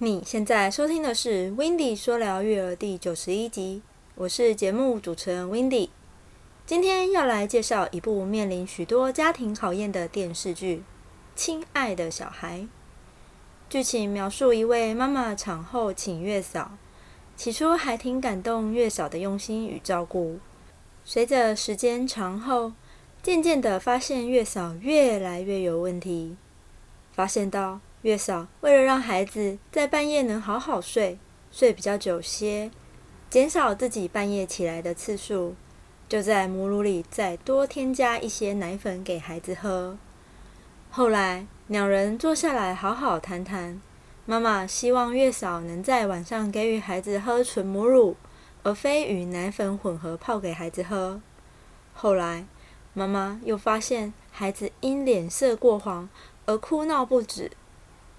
你现在收听的是《w i n d y 说聊育儿》第九十一集，我是节目主持人 w i n d y 今天要来介绍一部面临许多家庭考验的电视剧《亲爱的小孩》。剧情描述一位妈妈产后请月嫂，起初还挺感动月嫂的用心与照顾，随着时间长后，渐渐的发现月嫂越来越有问题，发现到。月嫂为了让孩子在半夜能好好睡，睡比较久些，减少自己半夜起来的次数，就在母乳里再多添加一些奶粉给孩子喝。后来两人坐下来好好谈谈，妈妈希望月嫂能在晚上给予孩子喝纯母乳，而非与奶粉混合泡给孩子喝。后来妈妈又发现孩子因脸色过黄而哭闹不止。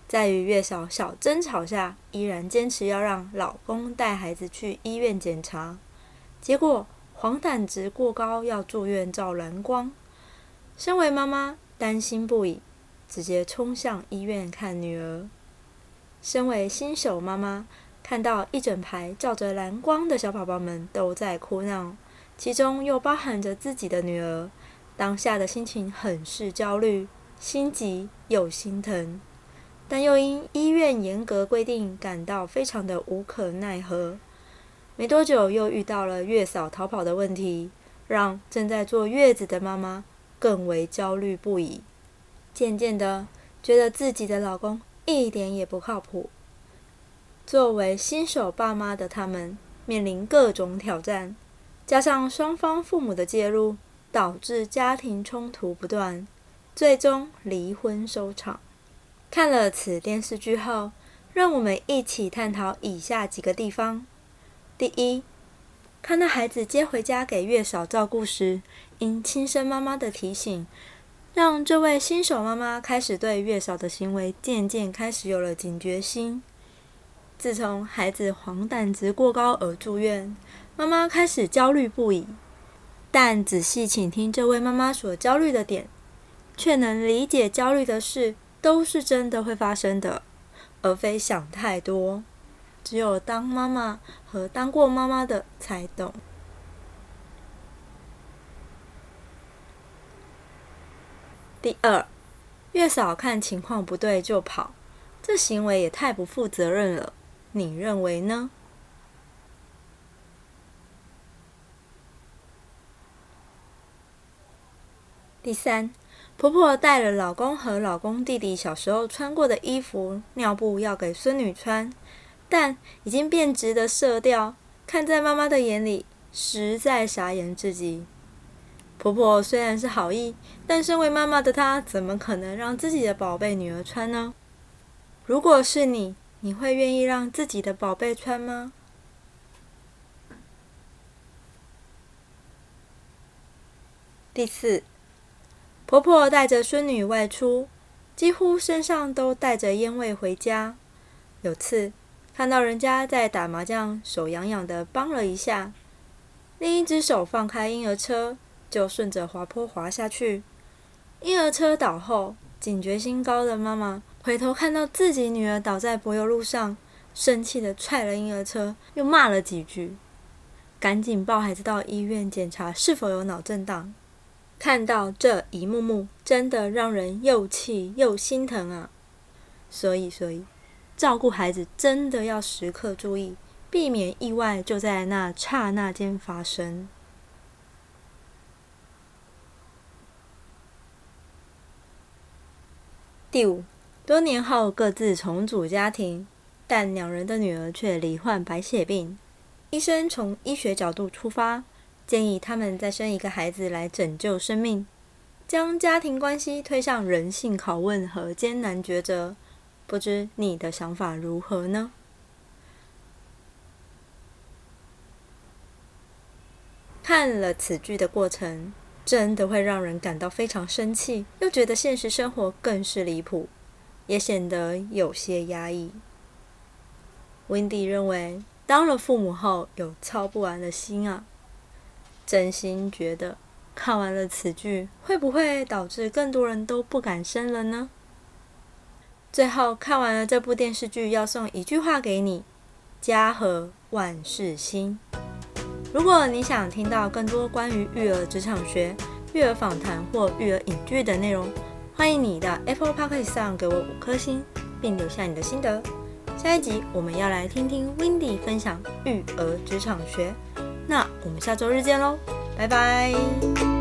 在与月嫂小争吵下，依然坚持要让老公带孩子去医院检查，结果黄疸值过高，要住院照蓝光。身为妈妈，担心不已，直接冲向医院看女儿。身为新手妈妈，看到一整排照着蓝光的小宝宝们都在哭闹，其中又包含着自己的女儿，当下的心情很是焦虑、心急又心疼。但又因医院严格规定，感到非常的无可奈何。没多久，又遇到了月嫂逃跑的问题，让正在坐月子的妈妈更为焦虑不已。渐渐的，觉得自己的老公一点也不靠谱。作为新手爸妈的他们，面临各种挑战，加上双方父母的介入，导致家庭冲突不断，最终离婚收场。看了此电视剧后，让我们一起探讨以下几个地方：第一，看到孩子接回家给月嫂照顾时，因亲生妈妈的提醒，让这位新手妈妈开始对月嫂的行为渐渐开始有了警觉心。自从孩子黄疸值过高而住院，妈妈开始焦虑不已。但仔细倾听这位妈妈所焦虑的点，却能理解焦虑的是。都是真的会发生的，而非想太多。只有当妈妈和当过妈妈的才懂。第二，月嫂看情况不对就跑，这行为也太不负责任了。你认为呢？第三。婆婆带了老公和老公弟弟小时候穿过的衣服、尿布要给孙女穿，但已经变质的色调，看在妈妈的眼里，实在傻眼至极。婆婆虽然是好意，但身为妈妈的她，怎么可能让自己的宝贝女儿穿呢？如果是你，你会愿意让自己的宝贝穿吗？第四。婆婆带着孙女外出，几乎身上都带着烟味回家。有次看到人家在打麻将，手痒痒的帮了一下，另一只手放开婴儿车，就顺着滑坡滑下去。婴儿车倒后，警觉心高的妈妈回头看到自己女儿倒在柏油路上，生气的踹了婴儿车，又骂了几句，赶紧抱孩子到医院检查是否有脑震荡。看到这一幕幕，真的让人又气又心疼啊！所以，所以照顾孩子真的要时刻注意，避免意外就在那刹那间发生。第五，多年后各自重组家庭，但两人的女儿却罹患白血病。医生从医学角度出发。建议他们再生一个孩子来拯救生命，将家庭关系推向人性拷问和艰难抉择。不知你的想法如何呢？看了此剧的过程，真的会让人感到非常生气，又觉得现实生活更是离谱，也显得有些压抑。温迪认为，当了父母后有操不完的心啊。真心觉得，看完了此剧，会不会导致更多人都不敢生了呢？最后看完了这部电视剧，要送一句话给你：家和万事兴。如果你想听到更多关于育儿职场学、育儿访谈或育儿影剧的内容，欢迎你到 Apple Podcast 上给我五颗星，并留下你的心得。下一集我们要来听听 Windy 分享育儿职场学，那我们下周日见喽，拜拜。